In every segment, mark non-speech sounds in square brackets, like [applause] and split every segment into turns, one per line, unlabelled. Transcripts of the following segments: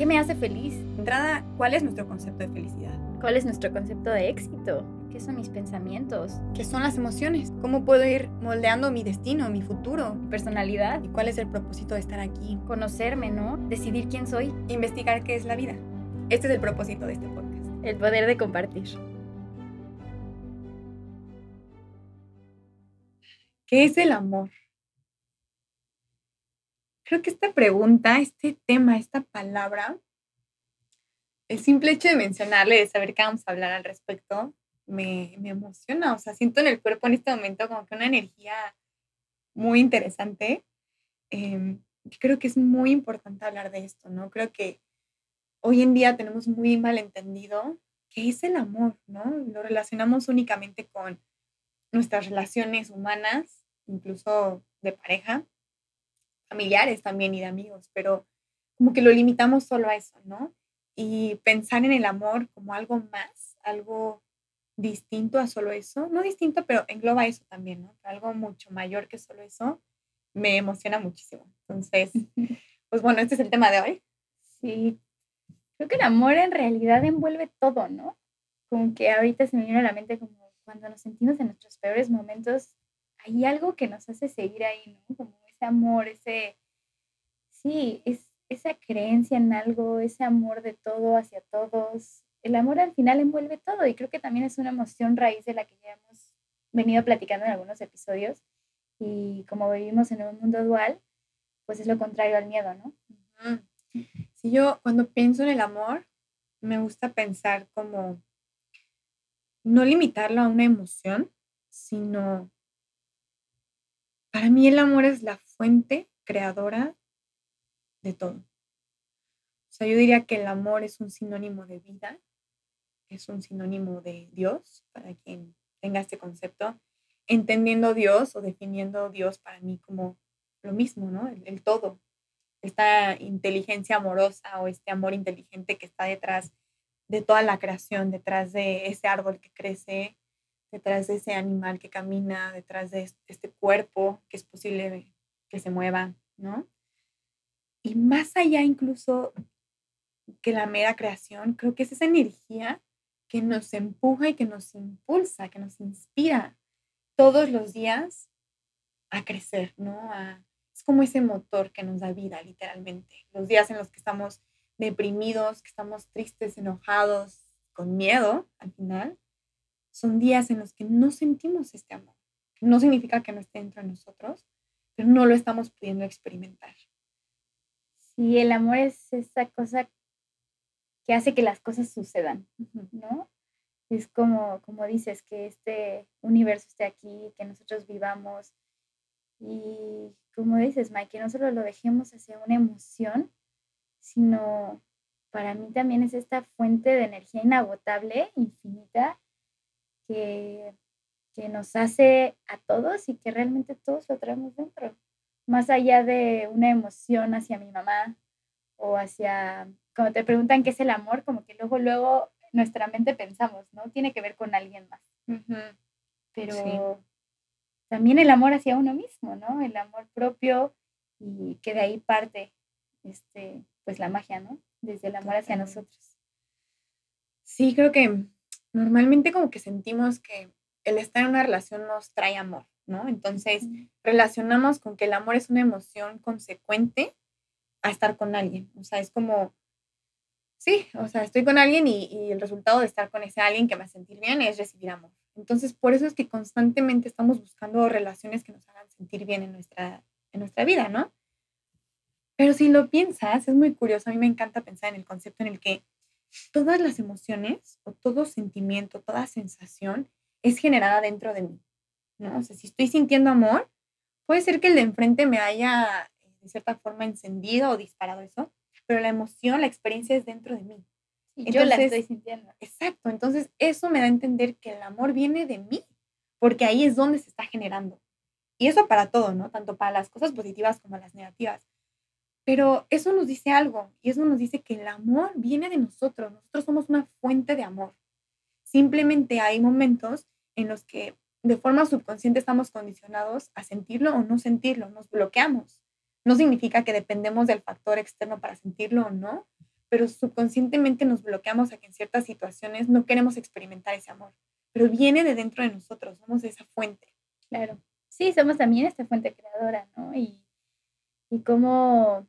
¿Qué me hace feliz?
Entrada, ¿cuál es nuestro concepto de felicidad?
¿Cuál es nuestro concepto de éxito? ¿Qué son mis pensamientos?
¿Qué son las emociones? ¿Cómo puedo ir moldeando mi destino, mi futuro?
¿Mi personalidad?
¿Y cuál es el propósito de estar aquí?
Conocerme, ¿no? Decidir quién soy.
Investigar qué es la vida. Este es el propósito de este podcast.
El poder de compartir.
¿Qué es el amor? Creo que esta pregunta, este tema, esta palabra, el simple hecho de mencionarle, de saber que vamos a hablar al respecto, me, me, emociona. O sea, siento en el cuerpo en este momento como que una energía muy interesante. Eh, creo que es muy importante hablar de esto, ¿no? Creo que hoy en día tenemos muy mal entendido qué es el amor, ¿no? Lo relacionamos únicamente con nuestras relaciones humanas, incluso de pareja, familiares también y de amigos, pero como que lo limitamos solo a eso, ¿no? Y pensar en el amor como algo más, algo distinto a solo eso, no distinto, pero engloba eso también, ¿no? Algo mucho mayor que solo eso, me emociona muchísimo. Entonces, [laughs] pues bueno, este es el tema de hoy.
Sí, creo que el amor en realidad envuelve todo, ¿no? Como que ahorita se me viene a la mente como cuando nos sentimos en nuestros peores momentos, hay algo que nos hace seguir ahí, ¿no? Como ese amor, ese, sí, es esa creencia en algo, ese amor de todo hacia todos. El amor al final envuelve todo y creo que también es una emoción raíz de la que ya hemos venido platicando en algunos episodios. Y como vivimos en un mundo dual, pues es lo contrario al miedo, ¿no?
Si yo cuando pienso en el amor, me gusta pensar como no limitarlo a una emoción, sino para mí el amor es la fuente creadora de todo. O sea, yo diría que el amor es un sinónimo de vida, es un sinónimo de Dios, para quien tenga este concepto, entendiendo Dios o definiendo Dios para mí como lo mismo, ¿no? El, todo, esta inteligencia amorosa o este amor inteligente que está detrás de toda la creación, detrás de ese árbol que crece, detrás de ese animal que camina, detrás de este cuerpo que es posible que se mueva, ¿no? Y más allá incluso que la mera creación, creo que es esa energía que nos empuja y que nos impulsa, que nos inspira todos los días a crecer, ¿no? es como ese motor que nos da vida, literalmente. Los días en los que estamos deprimidos, que estamos tristes, enojados, con miedo, al final, son días en los que no sentimos este amor. No significa que no esté dentro de nosotros, pero no lo estamos pudiendo experimentar.
Y el amor es esa cosa que hace que las cosas sucedan, ¿no? Es como, como dices, que este universo esté aquí, que nosotros vivamos. Y como dices, Mike, que no solo lo dejemos hacia una emoción, sino para mí también es esta fuente de energía inagotable, infinita, que, que nos hace a todos y que realmente todos lo traemos dentro más allá de una emoción hacia mi mamá o hacia, cuando te preguntan qué es el amor, como que luego, luego nuestra mente pensamos, ¿no? Tiene que ver con alguien más. Pero también el amor hacia uno mismo, ¿no? El amor propio y que de ahí parte, este, pues la magia, ¿no? Desde el amor hacia nosotros.
Sí, creo que normalmente como que sentimos que el estar en una relación nos trae amor, ¿no? Entonces, relacionamos con que el amor es una emoción consecuente a estar con alguien. O sea, es como, sí, o sea, estoy con alguien y, el resultado de estar con ese alguien que me hace sentir bien es recibir amor. Entonces, por eso es que constantemente estamos buscando relaciones que nos hagan sentir bien en nuestra, en nuestra vida, ¿no? Pero si lo piensas, es muy curioso, a mí me encanta pensar en el concepto en el que todas las emociones o todo sentimiento, toda sensación es generada dentro de mí. ¿no? O sea, si estoy sintiendo amor, puede ser que el de enfrente me haya de cierta forma encendido o disparado eso, pero la emoción, la experiencia es dentro de mí.
Y yo la estoy sintiendo.
Exacto, entonces eso me da a entender que el amor viene de mí, porque ahí es donde se está generando. Y eso para todo, ¿no? Tanto para las cosas positivas como las negativas. Pero eso nos dice algo, y eso nos dice que el amor viene de nosotros, nosotros somos una fuente de amor. Simplemente hay momentos en los que de forma subconsciente estamos condicionados a sentirlo o no sentirlo, nos bloqueamos. No significa que dependemos del factor externo para sentirlo o no, pero subconscientemente nos bloqueamos a que en ciertas situaciones no queremos experimentar ese amor, pero viene de dentro de nosotros, somos esa fuente.
Claro, sí, somos también esta fuente creadora, ¿no? Y, y como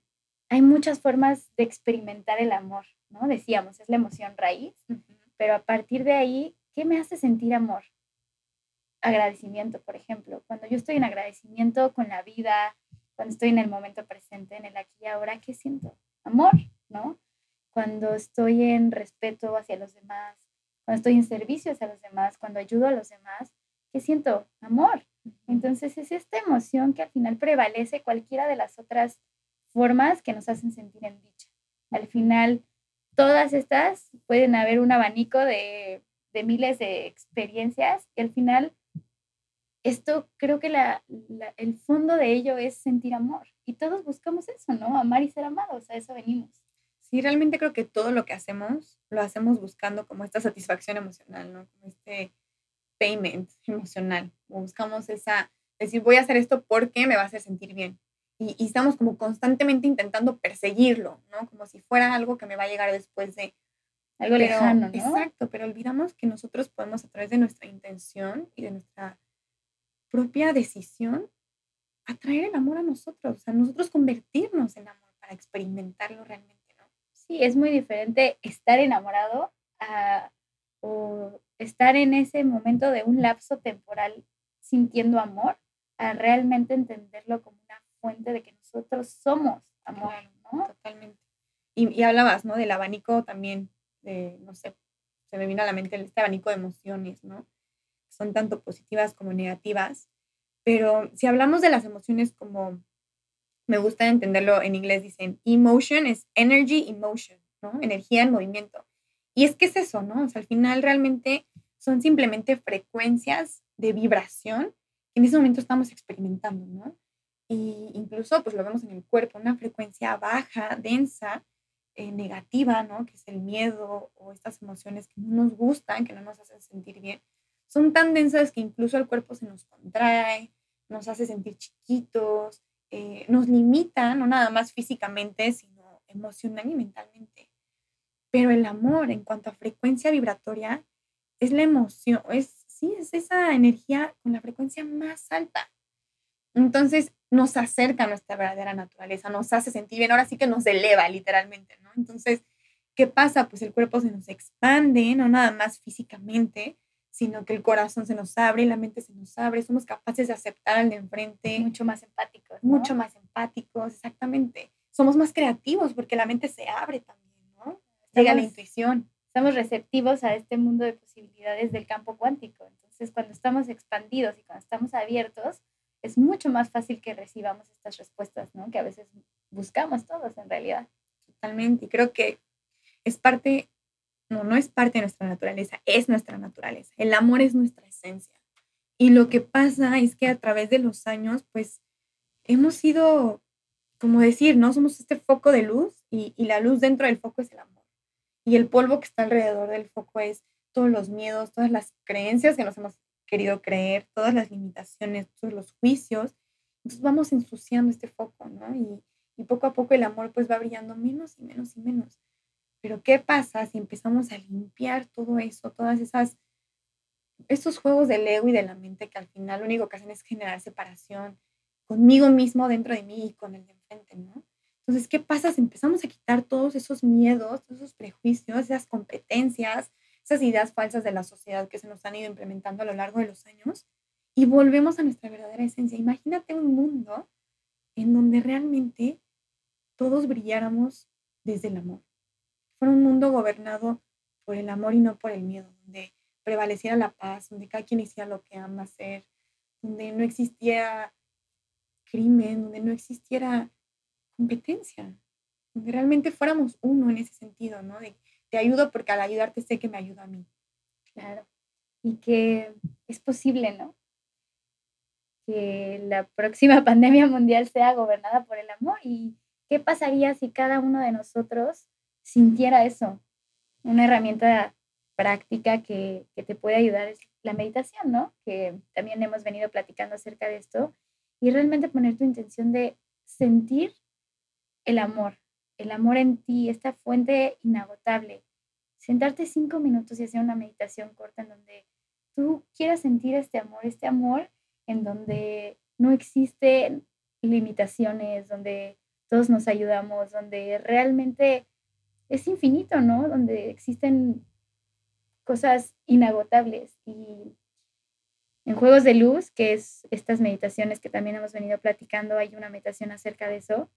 hay muchas formas de experimentar el amor, ¿no? Decíamos, es la emoción raíz, pero a partir de ahí, ¿qué me hace sentir amor? Agradecimiento, por ejemplo. Cuando yo estoy en agradecimiento con la vida, cuando estoy en el momento presente, en el aquí y ahora, ¿qué siento? Amor, ¿no? Cuando estoy en respeto hacia los demás, cuando estoy en servicio hacia los demás, cuando ayudo a los demás, ¿qué siento? Amor. Entonces es esta emoción que al final prevalece cualquiera de las otras formas que nos hacen sentir en dicha. Al final, todas estas pueden haber un abanico de, de miles de experiencias y al final esto creo que la, el fondo de ello es sentir amor. Y todos buscamos eso, ¿no? Amar y ser amados, a eso venimos.
Sí, realmente creo que todo lo que hacemos lo hacemos buscando como esta satisfacción emocional, ¿no? Este payment emocional. Buscamos esa, decir, voy a hacer esto porque me va a hacer sentir bien. Y, y, estamos como constantemente intentando perseguirlo, ¿no? Como si fuera algo que me va a llegar después de...
Algo lejano, ¿no?
Exacto, pero olvidamos que nosotros podemos a través de nuestra intención y de nuestra propia decisión atraer el amor a nosotros, o sea, nosotros convertirnos en amor para experimentarlo realmente, ¿no?
Sí, es muy diferente estar enamorado a, o estar en ese momento de un lapso temporal sintiendo amor, a realmente entenderlo como fuente de que nosotros somos amor, ¿no?
Totalmente. Y, y, hablabas, ¿no? Del abanico también, de, no sé, se me vino a la mente este abanico de emociones, ¿no? son tanto positivas como negativas, pero si hablamos de las emociones como me gusta entenderlo en inglés, dicen emotion es energy emotion, ¿no? Energía en movimiento. Y es que es eso, ¿no? O sea, al final realmente son simplemente frecuencias de vibración que en ese momento estamos experimentando, ¿no? Y incluso, pues lo vemos en el cuerpo, una frecuencia baja, densa, eh, negativa, ¿no? Que es el miedo o estas emociones que no nos gustan, que no nos hacen sentir bien, son tan densas que incluso el cuerpo se nos contrae, nos hace sentir chiquitos, eh, nos limita, no nada más físicamente, sino emocional y mentalmente. Pero el amor, en cuanto a frecuencia vibratoria, es la emoción, es, sí, es esa energía con la frecuencia más alta. Entonces nos acerca a nuestra verdadera naturaleza, nos hace sentir bien, ahora sí que nos eleva literalmente, ¿no? Entonces, ¿qué pasa? Pues el cuerpo se nos expande, no nada más físicamente, sino que el corazón se nos abre y la mente se nos abre, somos capaces de aceptar al de enfrente.
Mucho más empáticos.
Mucho más empáticos, exactamente. Somos más creativos porque la mente se abre también, ¿no? Llega la intuición.
Estamos receptivos a este mundo de posibilidades del campo cuántico. Entonces, cuando estamos expandidos y cuando estamos abiertos, es mucho más fácil que recibamos estas respuestas, ¿no? Que a veces buscamos todos en realidad.
Totalmente. Y creo que es parte no, no es parte de nuestra naturaleza, es nuestra naturaleza. El amor es nuestra esencia. Y lo que pasa es que a través de los años, pues, hemos sido, como decir, ¿no? Somos este foco de luz y, y la luz dentro del foco es el amor. Y el polvo que está alrededor del foco es todos los miedos, todas las creencias que nos hemos querido creer, todas las limitaciones, todos los juicios. Entonces vamos ensuciando este foco, ¿no? Y, y poco a poco el amor pues va brillando menos y menos y menos. Pero ¿qué pasa si empezamos a limpiar todo eso, todas esas, estos juegos del ego y de la mente que al final lo único que hacen es generar separación conmigo mismo, dentro de mí y con el de enfrente, ¿no? Entonces, ¿qué pasa si empezamos a quitar todos esos miedos, todos esos prejuicios, esas competencias, esas ideas falsas de la sociedad que se nos han ido implementando a lo largo de los años y volvemos a nuestra verdadera esencia? Imagínate un mundo en donde realmente todos brilláramos desde el amor fuera un mundo gobernado por el amor y no por el miedo, donde prevaleciera la paz, donde cada quien hiciera lo que ama hacer, donde no existiera crimen, donde no existiera competencia, donde realmente fuéramos uno en ese sentido, ¿no? Te ayudo porque al ayudarte sé que me ayuda a mí.
Claro. Y que es posible, ¿no? Que la próxima [laughs] pandemia mundial sea gobernada por el amor. ¿Y qué pasaría si cada uno de nosotros sintiera eso. Una herramienta práctica que, te puede ayudar es la meditación, ¿no? Que también hemos venido platicando acerca de esto. Y realmente poner tu intención de sentir el amor, el amor en ti, esta fuente inagotable. Sentarte cinco minutos y hacer una meditación corta en donde tú quieras sentir este amor, este amor en donde no existen limitaciones, donde todos nos ayudamos, donde realmente es infinito, ¿no? Donde existen cosas inagotables. Y en Juegos de Luz, que es estas meditaciones que también hemos venido platicando, hay una meditación acerca de eso.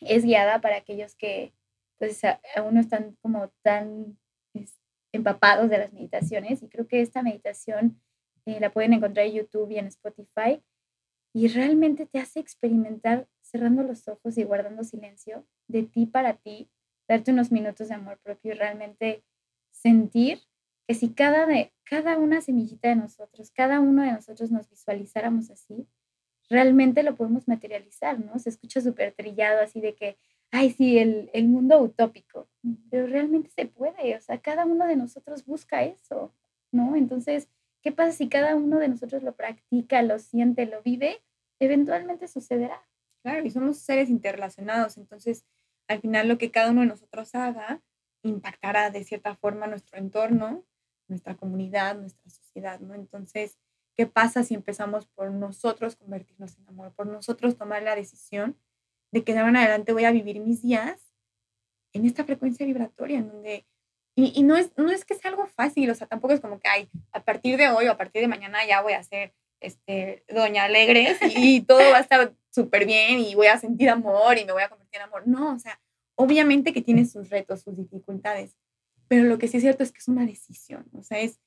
Es guiada para aquellos que pues aún no están como tan empapados de las meditaciones y creo que esta meditación eh, la pueden encontrar en YouTube y en Spotify y realmente te hace experimentar cerrando los ojos y guardando silencio de ti para ti, darte unos minutos de amor propio y realmente sentir que si cada, de, cada una semillita de nosotros, cada uno de nosotros nos visualizáramos así, realmente lo podemos materializar, ¿no? Se escucha súper trillado así de que, ay, sí, el, el mundo utópico, pero realmente se puede, o sea, cada uno de nosotros busca eso, ¿no? Entonces, ¿qué pasa si cada uno de nosotros lo practica, lo siente, lo vive? Eventualmente sucederá.
Claro, y somos seres interrelacionados, entonces al final lo que cada uno de nosotros haga impactará de cierta forma nuestro entorno, nuestra comunidad, nuestra sociedad, ¿no? Entonces, ¿qué pasa si empezamos por nosotros convertirnos en amor, por nosotros tomar la decisión de que de ahora en adelante voy a vivir mis días en esta frecuencia vibratoria, en donde, y, no, es, no es que sea algo fácil, o sea, tampoco es como que, ay, a partir de hoy o a partir de mañana ya voy a ser este, Doña Alegres y, todo va a estar súper bien y voy a sentir amor y me voy a convertir en amor. No, o sea, obviamente que tiene sus retos, sus dificultades, pero lo que sí es cierto es que es una decisión, o sea, es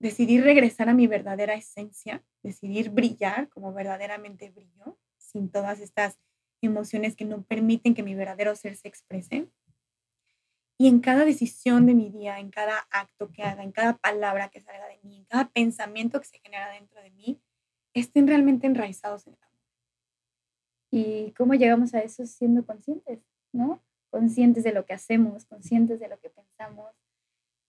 decidir regresar a mi verdadera esencia, decidir brillar como verdaderamente brillo, sin todas estas emociones que no permiten que mi verdadero ser se exprese. Y en cada decisión de mi día, en cada acto que haga, en cada palabra que salga de mí, en cada pensamiento que se genera dentro de mí, estén realmente enraizados en el amor.
¿Y cómo llegamos a eso siendo conscientes, no? Conscientes de lo que hacemos, conscientes de lo que pensamos.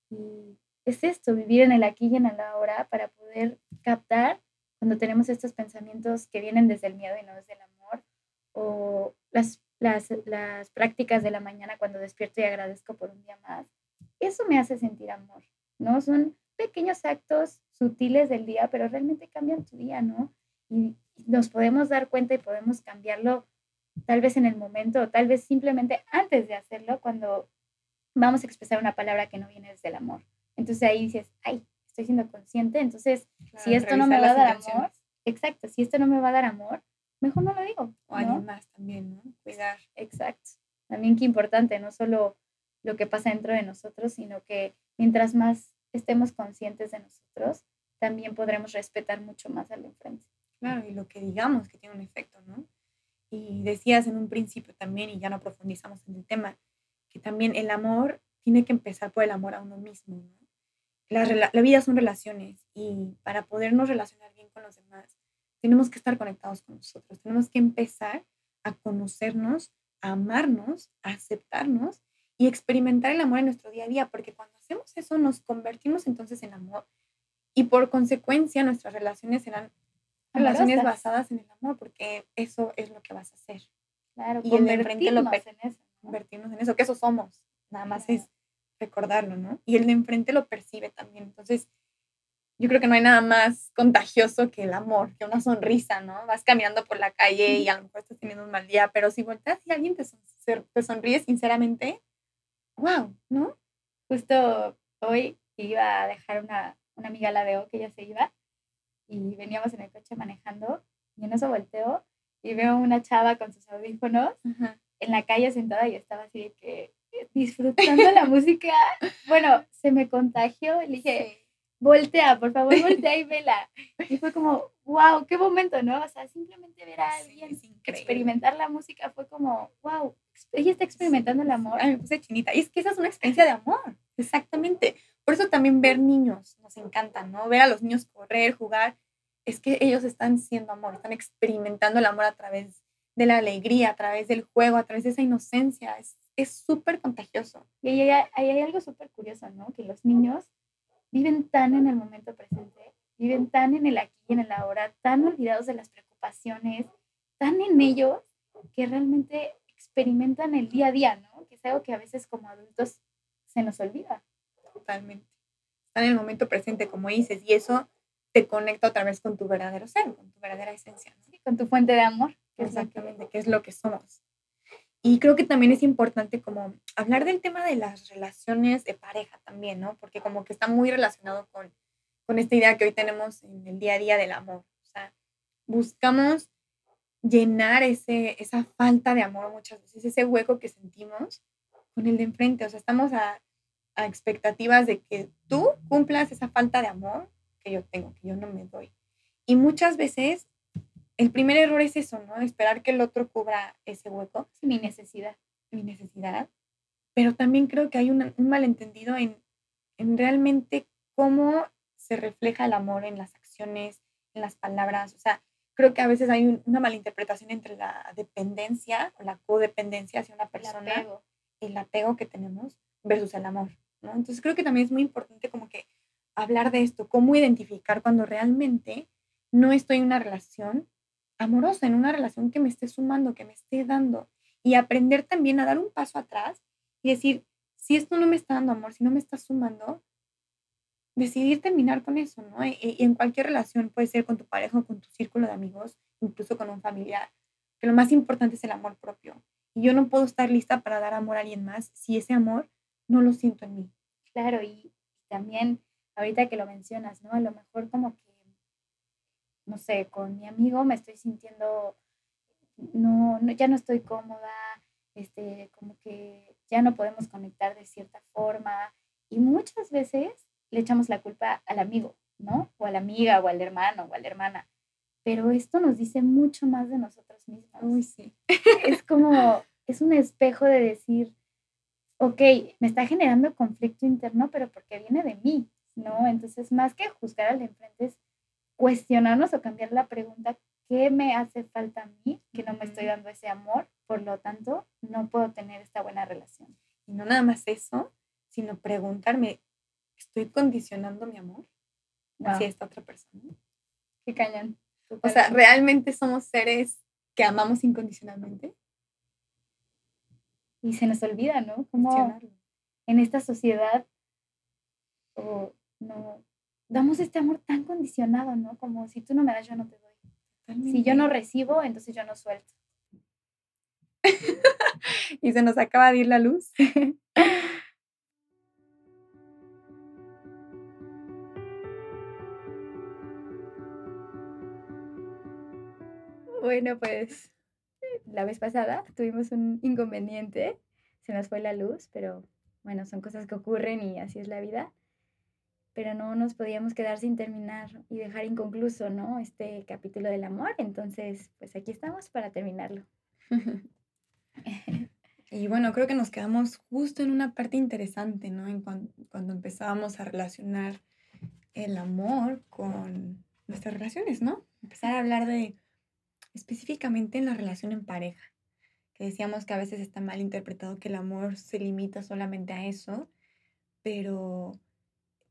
Y es esto, vivir en el aquí y en el ahora para poder captar cuando tenemos estos pensamientos que vienen desde el miedo y no desde el amor, o las, las, las prácticas de la mañana cuando despierto y agradezco por un día más. Eso me hace sentir amor, ¿no? Son pequeños actos sutiles del día, pero realmente cambian tu día, ¿no? Y nos podemos dar cuenta y podemos cambiarlo tal vez en el momento o tal vez simplemente antes de hacerlo cuando vamos a expresar una palabra que no viene desde el amor. Entonces ahí dices, ay, estoy siendo consciente, entonces si esto no me va a dar amor, exacto, si esto no me va a dar amor, mejor no lo digo.
O alguien más también, ¿no? Cuidar.
Exacto. También qué importante, no solo lo que pasa dentro de nosotros, sino que mientras más estemos conscientes de nosotros, también podremos respetar mucho más al enfrente.
Claro, y lo que digamos que tiene un efecto, ¿no? Y decías en un principio también, y ya no profundizamos en el tema, que también el amor tiene que empezar por el amor a uno mismo, ¿no? La, la vida son relaciones y para podernos relacionar bien con los demás, tenemos que estar conectados con nosotros, tenemos que empezar a conocernos, a amarnos, a aceptarnos y experimentar el amor en nuestro día a día, porque cuando hacemos eso nos convertimos entonces en amor y por consecuencia nuestras relaciones serán relaciones basadas en el amor, porque eso es lo que vas a hacer.
Claro, y el lo en eso,
convertirnos en eso, que eso somos, nada más es recordarlo, ¿no? Y el de enfrente lo percibe también. Entonces, yo creo que no hay nada más contagioso que el amor, que una sonrisa, ¿no? Vas caminando por la calle y a lo mejor estás teniendo un mal día, pero si volteas y alguien te, te sonríe sinceramente, wow, ¿no?
Justo hoy iba a dejar una, una amiga la veo que ella se iba y veníamos en el coche manejando y en eso volteo y veo una chava con sus audífonos en la calle sentada y estaba así de que disfrutando la música. Bueno, se me contagió le dije, voltea, por favor, voltea y vela. Y fue como, wow, qué momento, ¿no? O sea, simplemente ver a alguien experimentar la música fue como, wow, ella está experimentando el amor.
Ay, me puse chinita. Y es que esa es una experiencia de amor, exactamente. Por eso también ver niños nos encanta, ¿no? Ver a los niños correr, jugar. Es que ellos están siendo amor, están experimentando el amor a través de la alegría, a través del juego, a través de esa inocencia. Es súper contagioso.
Y ahí hay, hay algo súper curioso, ¿no? Que los niños viven tan en el momento presente, viven tan en el aquí y en el ahora, tan olvidados de las preocupaciones, tan en ellos, que realmente experimentan el día a día, ¿no? es algo que a veces como adultos se nos olvida.
Totalmente. Está en el momento presente, como dices, y eso te conecta otra vez con tu verdadero ser, con tu verdadera esencia.
Sí, con tu fuente de amor.
Exactamente, que es lo que somos. Y creo que también es importante como hablar del tema de las relaciones de pareja también, ¿no? Porque como que está muy relacionado con, con esta idea que hoy tenemos en el día a día del amor. O sea, buscamos llenar ese, esa falta de amor muchas veces, ese hueco que sentimos con el de enfrente. O sea, estamos a, a expectativas de que tú cumplas esa falta de amor que yo tengo, que yo no me doy. Y muchas veces el primer error es eso, ¿no? Esperar que el otro cubra ese hueco.
mi necesidad.
Mi necesidad. Pero también creo que hay un malentendido en, en realmente cómo se refleja el amor en las acciones, en las palabras. O sea, creo que a veces hay una malinterpretación entre la dependencia o la codependencia hacia una persona, el el apego que tenemos versus el amor, ¿no? Entonces creo que también es muy importante como que hablar de esto, cómo identificar cuando realmente no estoy en una relación amorosa, en una relación que me esté sumando, que me esté dando. Y aprender también a dar un paso atrás y decir, si esto no me está dando amor, si no me está sumando, decidir terminar con eso, ¿no? Y, y en cualquier relación, puede ser con tu pareja o con tu círculo de amigos, incluso con un familiar, que lo más importante es el amor propio. Y yo no puedo estar lista para dar amor a alguien más si ese amor no lo siento en mí.
Claro, y también ahorita que lo mencionas, ¿no? A lo mejor como que no sé, con mi amigo me estoy sintiendo, no, no, ya no estoy cómoda, este, como que ya no podemos conectar de cierta forma. Y muchas veces le echamos la culpa al amigo, ¿no? O a la amiga, o al hermano, o a la hermana. Pero esto nos dice mucho más de nosotros mismos.
Uy, sí.
Es como, es un espejo de decir, ok, me está generando conflicto interno, pero porque viene de mí, ¿no? Entonces, más que juzgar al de enfrente, es cuestionarnos o cambiar la pregunta, ¿qué me hace falta a mí que no me estoy dando ese amor? Por lo tanto, no puedo tener esta buena relación.
Y no nada más eso, sino preguntarme, ¿estoy condicionando mi amor hacia esta otra persona?
Qué cañón.
O sea, ¿realmente somos seres que amamos incondicionalmente?
Y se nos olvida, ¿no? Como en esta sociedad, o no, damos este amor tan condicionado, ¿no? Como si tú no me das, yo no te doy. Si yo no recibo, entonces yo no suelto. [laughs]
y se nos acaba de ir la luz. [laughs]
bueno, pues la vez pasada tuvimos un inconveniente, se nos fue la luz, pero bueno, son cosas que ocurren y así es la vida pero no nos podíamos quedar sin terminar y dejar inconcluso, ¿no? Este capítulo del amor. Entonces, pues aquí estamos para terminarlo. [laughs]
y bueno, creo que nos quedamos justo en una parte interesante, ¿no? En cuando, empezábamos a relacionar el amor con nuestras relaciones, ¿no? Empezar a hablar de específicamente en la relación en pareja, que decíamos que a veces está mal interpretado que el amor se limita solamente a eso, pero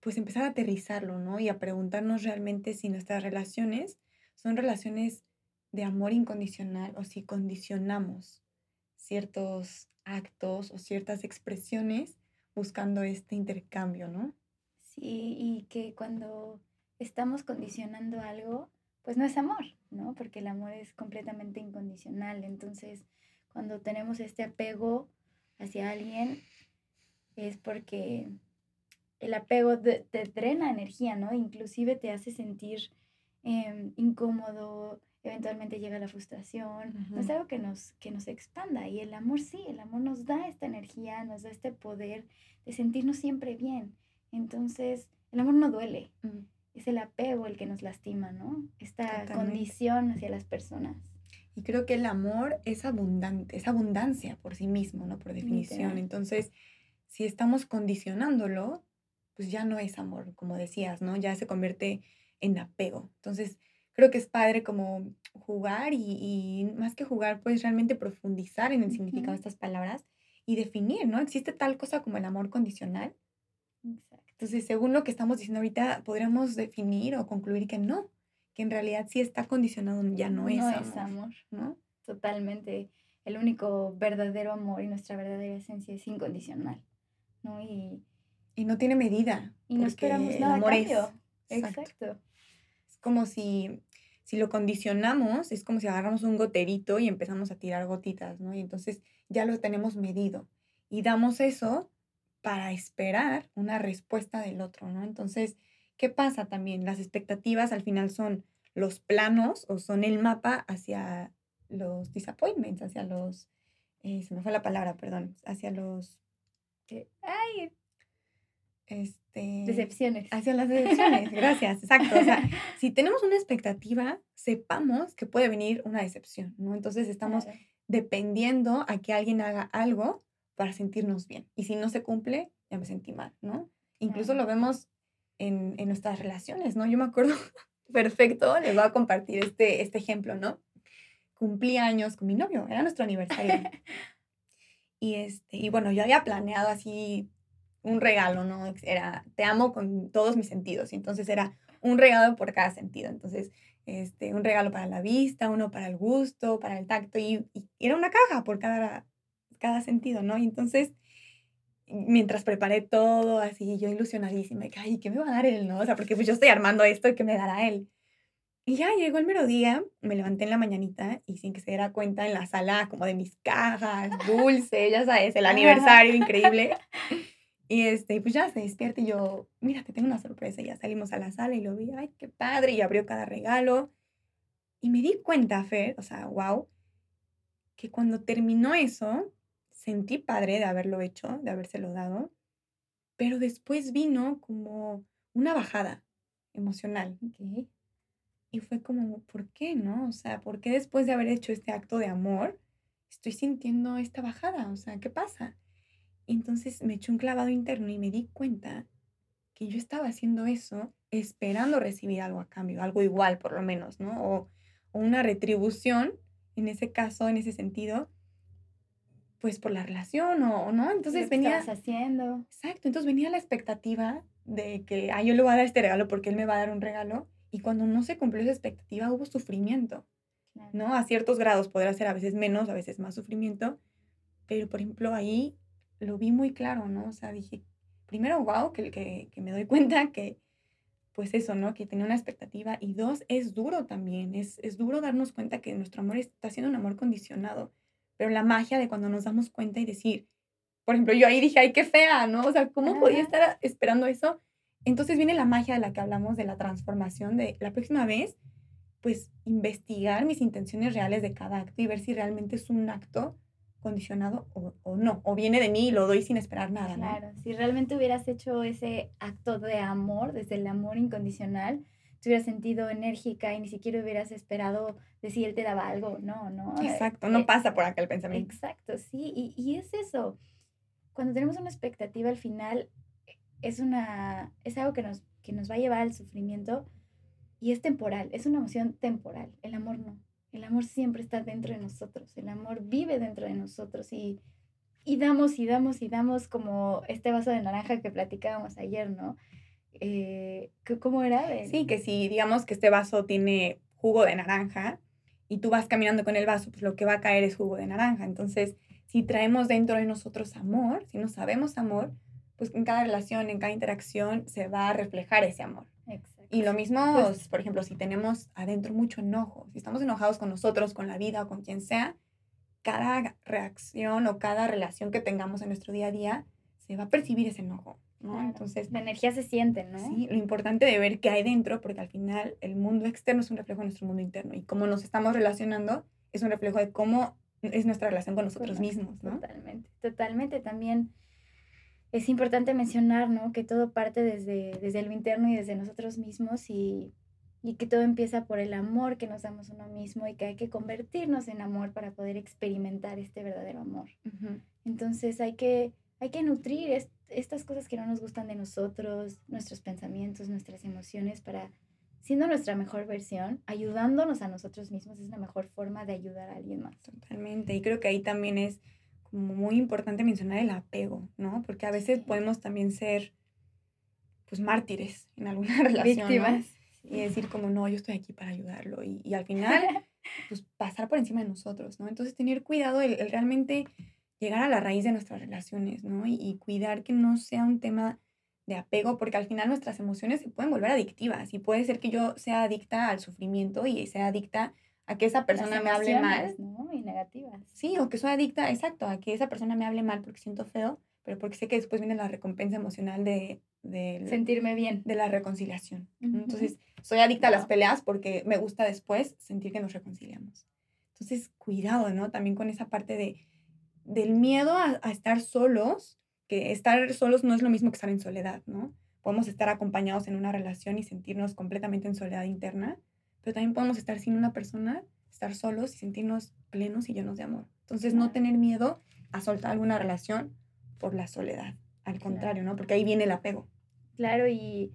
pues empezar a aterrizarlo, ¿no? Y a preguntarnos realmente si nuestras relaciones son relaciones de amor incondicional o si condicionamos ciertos actos o ciertas expresiones buscando este intercambio, ¿no?
Sí, y que cuando estamos condicionando algo, pues no es amor, ¿no? Porque el amor es completamente incondicional. Entonces, cuando tenemos este apego hacia alguien, es porque el apego te, drena energía, ¿no? Inclusive te hace sentir em, incómodo, eventualmente llega la frustración, no es algo que nos, que nos expanda. Y el amor sí, el amor nos da esta energía, nos da este poder de sentirnos siempre bien. Entonces, el amor no duele, es el apego el que nos lastima, ¿no? Esta condición hacia las personas.
Y creo que el amor es abundante, es abundancia por sí mismo, ¿no? Por definición. Entonces, si estamos condicionándolo, pues ya no es amor, como decías, ¿no? Ya se convierte en apego. Entonces, creo que es padre como jugar y, más que jugar, pues realmente profundizar en el significado de estas palabras y definir, ¿no? Existe tal cosa como el amor condicional. Exacto. Entonces, según lo que estamos diciendo ahorita, podríamos definir o concluir que no, que en realidad sí está condicionado, ya no, es, amor,
amor, ¿no? Totalmente. el único verdadero amor y nuestra verdadera esencia es incondicional, ¿no? Y,
y no tiene medida.
Y no esperamos nada amor cambio.
Exacto. Es como si, si lo condicionamos, es como si agarramos un goterito y empezamos a tirar gotitas, ¿no? Y entonces ya lo tenemos medido. Y damos eso para esperar una respuesta del otro, ¿no? Entonces, ¿qué pasa también? Las expectativas al final son los planos o son el mapa hacia los disappointments, hacia los, eh, se me fue la palabra, perdón, hacia los...
ay,
este,
decepciones.
Hacia las decepciones, [laughs] gracias, exacto. O sea, si tenemos una expectativa, sepamos que puede venir una decepción, ¿no? Entonces estamos dependiendo a que alguien haga algo para sentirnos bien. Y si no se cumple, ya me sentí mal, ¿no? Incluso lo vemos en, en, nuestras relaciones, ¿no? Yo me acuerdo [laughs] perfecto, les voy a compartir este, este ejemplo, ¿no? Cumplí años con mi novio, era nuestro aniversario. [laughs] y, este, y bueno, yo había planeado así un regalo, ¿no? Era, te amo con todos mis sentidos. Y entonces era un regalo por cada sentido. Entonces, este, un regalo para la vista, uno para el gusto, para el tacto. Y, era una caja por cada, cada sentido, ¿no? Y entonces, mientras preparé todo, así, yo ilusionadísima, que, ay, ¿qué me va a dar él, no? O sea, porque pues yo estoy armando esto y ¿qué me dará él? Y ya llegó el mero día, me levanté en la mañanita y sin que se diera cuenta en la sala como de mis cajas, dulce, ya sabes, el aniversario increíble. Y este, pues ya se despierta y yo, mira, te tengo una sorpresa. Y ya salimos a la sala y lo vi, ay, qué padre. Y abrió cada regalo. Y me di cuenta, Fer, o sea, wow, que cuando terminó eso, sentí padre de haberlo hecho, de habérselo dado. Pero después vino como una bajada emocional. Y fue como, ¿por qué no? O sea, ¿por qué después de haber hecho este acto de amor, estoy sintiendo esta bajada? O sea, ¿qué pasa? Entonces me echó un clavado interno y me di cuenta que yo estaba haciendo eso esperando recibir algo a cambio, algo igual por lo menos, ¿no? O, una retribución, en ese caso, en ese sentido, pues por la relación o, no. Entonces venía...
haciendo.
Exacto, entonces venía la expectativa de que, ah, yo le voy a dar este regalo porque él me va a dar un regalo. Y cuando no se cumplió esa expectativa, hubo sufrimiento, ¿no? A ciertos grados podrá ser a veces menos, a veces más sufrimiento. Pero, por ejemplo, ahí lo vi muy claro, ¿no? O sea, dije, primero, wow, que, que, que me doy cuenta que, pues eso, ¿no? Que tenía una expectativa. Y dos, es duro también, es, es duro darnos cuenta que nuestro amor está siendo un amor condicionado. Pero la magia de cuando nos damos cuenta y decir, por ejemplo, yo ahí dije, ay, qué fea, ¿no? O sea, ¿cómo podía estar esperando eso? Entonces viene la magia de la que hablamos, de la transformación, de la próxima vez, pues investigar mis intenciones reales de cada acto y ver si realmente es un acto condicionado o, no, o viene de mí y lo doy sin esperar nada.
Claro, si realmente hubieras hecho ese acto de amor, desde el amor incondicional, te hubieras sentido enérgica y ni siquiera hubieras esperado de si él te daba algo, no, no.
Exacto, no eh, pasa por acá el pensamiento.
Exacto, sí, y, y es eso. Cuando tenemos una expectativa al final, es, una, es algo que nos, que nos va a llevar al sufrimiento y es temporal, es una emoción temporal, el amor no. El amor siempre está dentro de nosotros, el amor vive dentro de nosotros y, y damos y damos y damos como este vaso de naranja que platicábamos ayer, ¿no? Eh, ¿Cómo era?
Sí, que si digamos que este vaso tiene jugo de naranja y tú vas caminando con el vaso, pues lo que va a caer es jugo de naranja. Entonces, si traemos dentro de nosotros amor, si no sabemos amor, pues en cada relación, en cada interacción se va a reflejar ese amor. Y lo mismo, pues, por ejemplo, si tenemos adentro mucho enojo, si estamos enojados con nosotros, con la vida o con quien sea, cada reacción o cada relación que tengamos en nuestro día a día, se va a percibir ese enojo, ¿no?
Entonces, la energía se siente, ¿no?
Sí, lo importante de ver qué hay dentro, porque al final el mundo externo es un reflejo de nuestro mundo interno y cómo nos estamos relacionando es un reflejo de cómo es nuestra relación con nosotros mismos, ¿no?
Totalmente, totalmente. También es importante mencionar, ¿no? Que todo parte desde, desde lo interno y desde nosotros mismos y, que todo empieza por el amor que nos damos a uno mismo y que hay que convertirnos en amor para poder experimentar este verdadero amor. Entonces hay que, hay que nutrir estas cosas que no nos gustan de nosotros, nuestros pensamientos, nuestras emociones para, siendo nuestra mejor versión, ayudándonos a nosotros mismos, es la mejor forma de ayudar a alguien más.
Totalmente. Y creo que ahí también es como muy importante mencionar el apego, ¿no? Porque a veces podemos también ser, pues, mártires en alguna [laughs] relación. Víctimas. Y decir como, no, yo estoy aquí para ayudarlo. Y, y al final [laughs] pues, pasar por encima de nosotros, ¿no? Entonces, tener cuidado, el, realmente llegar a la raíz de nuestras relaciones, ¿no? Y, y, cuidar que no sea un tema de apego, porque al final nuestras emociones se pueden volver adictivas y puede ser que yo sea adicta al sufrimiento y sea adicta a que esa persona me hable mal.
¿no? Negativas.
Sí, o que soy adicta, exacto, a que esa persona me hable mal porque siento feo, pero porque sé que después viene la recompensa emocional de... de
Sentirme bien.
De la reconciliación. Entonces, soy adicta a las peleas porque me gusta después sentir que nos reconciliamos. Entonces, cuidado, ¿no? También con esa parte de, del miedo a, a estar solos, que estar solos no es lo mismo que estar en soledad, ¿no? Podemos estar acompañados en una relación y sentirnos completamente en soledad interna, pero también podemos estar sin una persona, estar solos y sentirnos plenos y llenos de amor. Entonces, no tener miedo a soltar alguna relación por la soledad, al contrario, ¿no? Porque ahí viene el apego.
Claro, y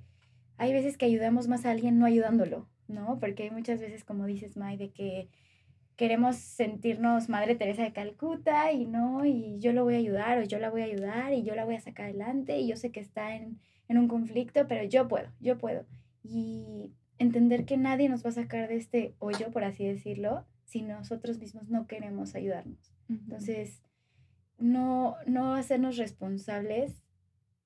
hay veces que ayudamos más a alguien no ayudándolo, ¿no? Porque hay muchas veces, como dices, May, de que queremos sentirnos Madre Teresa de Calcuta y no, y yo lo voy a ayudar o yo la voy a ayudar y yo la voy a sacar adelante y yo sé que está en, en un conflicto, pero yo puedo, yo puedo. Y entender que nadie nos va a sacar de este hoyo, por así decirlo, si nosotros mismos no queremos ayudarnos. Entonces, no, no hacernos responsables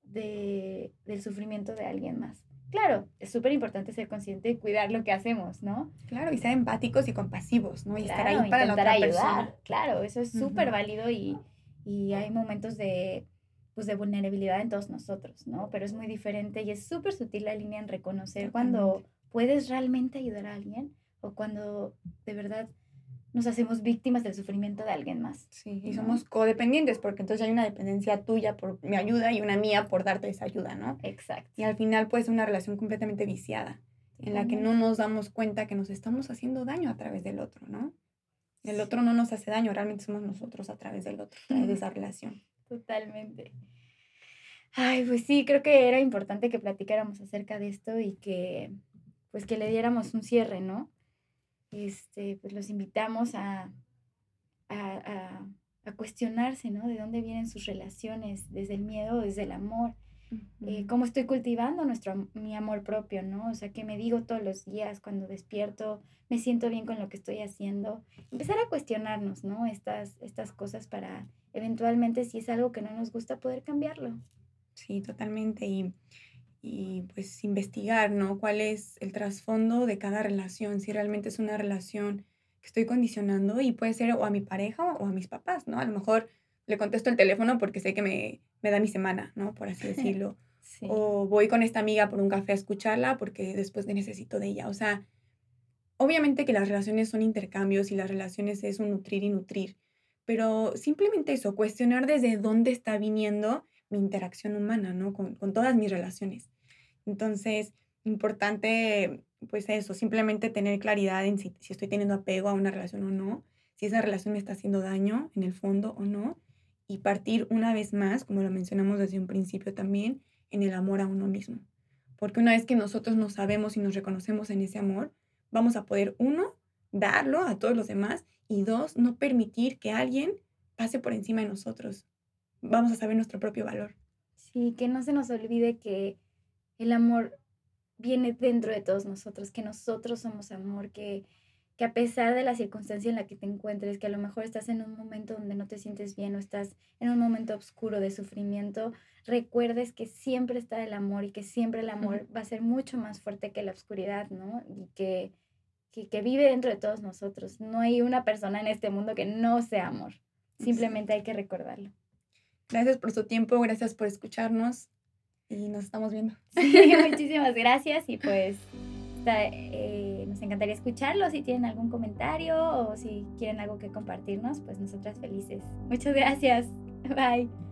de, del sufrimiento de alguien más. Claro, es súper importante ser consciente y cuidar lo que hacemos, ¿no?
Claro, y ser empáticos y compasivos, ¿no? Y estar ahí
para la otra ayudar. Persona. Claro, eso es súper válido y, y hay momentos de, pues, de vulnerabilidad en todos nosotros, ¿no? Pero es muy diferente y es súper sutil la línea en reconocer cuando puedes realmente ayudar a alguien o cuando de verdad nos hacemos víctimas del sufrimiento de alguien más.
Sí, y somos codependientes porque entonces hay una dependencia tuya por mi ayuda y una mía por darte esa ayuda, ¿no?
Exacto.
Y al final puede ser una relación completamente viciada, en la que no nos damos cuenta que nos estamos haciendo daño a través del otro, ¿no? El otro no nos hace daño, realmente somos nosotros a través del otro, a través de [laughs] esa relación.
Totalmente. Ay, pues sí, creo que era importante que platicáramos acerca de esto y que pues que le diéramos un cierre, ¿no? Este, pues los invitamos a, a, a, cuestionarse, ¿no? De dónde vienen sus relaciones, desde el miedo, desde el amor. Eh, cómo estoy cultivando nuestro, mi amor propio, ¿no? O sea, que me digo todos los días cuando despierto, me siento bien con lo que estoy haciendo. Empezar a cuestionarnos, ¿no? Estas, estas cosas para eventualmente, si es algo que no nos gusta, poder cambiarlo.
Sí, totalmente. Y y pues investigar, ¿no? ¿Cuál es el trasfondo de cada relación? Si realmente es una relación que estoy condicionando y puede ser o a mi pareja o a mis papás, ¿no? A lo mejor le contesto el teléfono porque sé que me, me da mi semana, ¿no? Por así [laughs] decirlo. O voy con esta amiga por un café a escucharla porque después necesito de ella. O sea, obviamente que las relaciones son intercambios y las relaciones es un nutrir y nutrir, pero simplemente eso, cuestionar desde dónde está viniendo mi interacción humana, ¿no? Con, todas mis relaciones. Entonces, importante, pues eso, simplemente tener claridad en si, si, estoy teniendo apego a una relación o no, si esa relación me está haciendo daño en el fondo o no, y partir una vez más, como lo mencionamos desde un principio también, en el amor a uno mismo. Porque una vez que nosotros nos sabemos y nos reconocemos en ese amor, vamos a poder, uno, darlo a todos los demás y dos, no permitir que alguien pase por encima de nosotros vamos a saber nuestro propio valor.
Sí, que no se nos olvide que el amor viene dentro de todos nosotros, que nosotros somos amor, que, que a pesar de la circunstancia en la que te encuentres, que a lo mejor estás en un momento donde no te sientes bien o estás en un momento oscuro de sufrimiento, recuerdes que siempre está el amor y que siempre el amor va a ser mucho más fuerte que la oscuridad, ¿no? Y que, que, que, vive dentro de todos nosotros. No hay una persona en este mundo que no sea amor. Simplemente hay que recordarlo.
Gracias por su tiempo, gracias por escucharnos y nos estamos viendo. [laughs]
Sí, muchísimas gracias y pues eh, nos encantaría escucharlo si tienen algún comentario o si quieren algo que compartirnos, pues nosotras felices. Muchas gracias. Bye.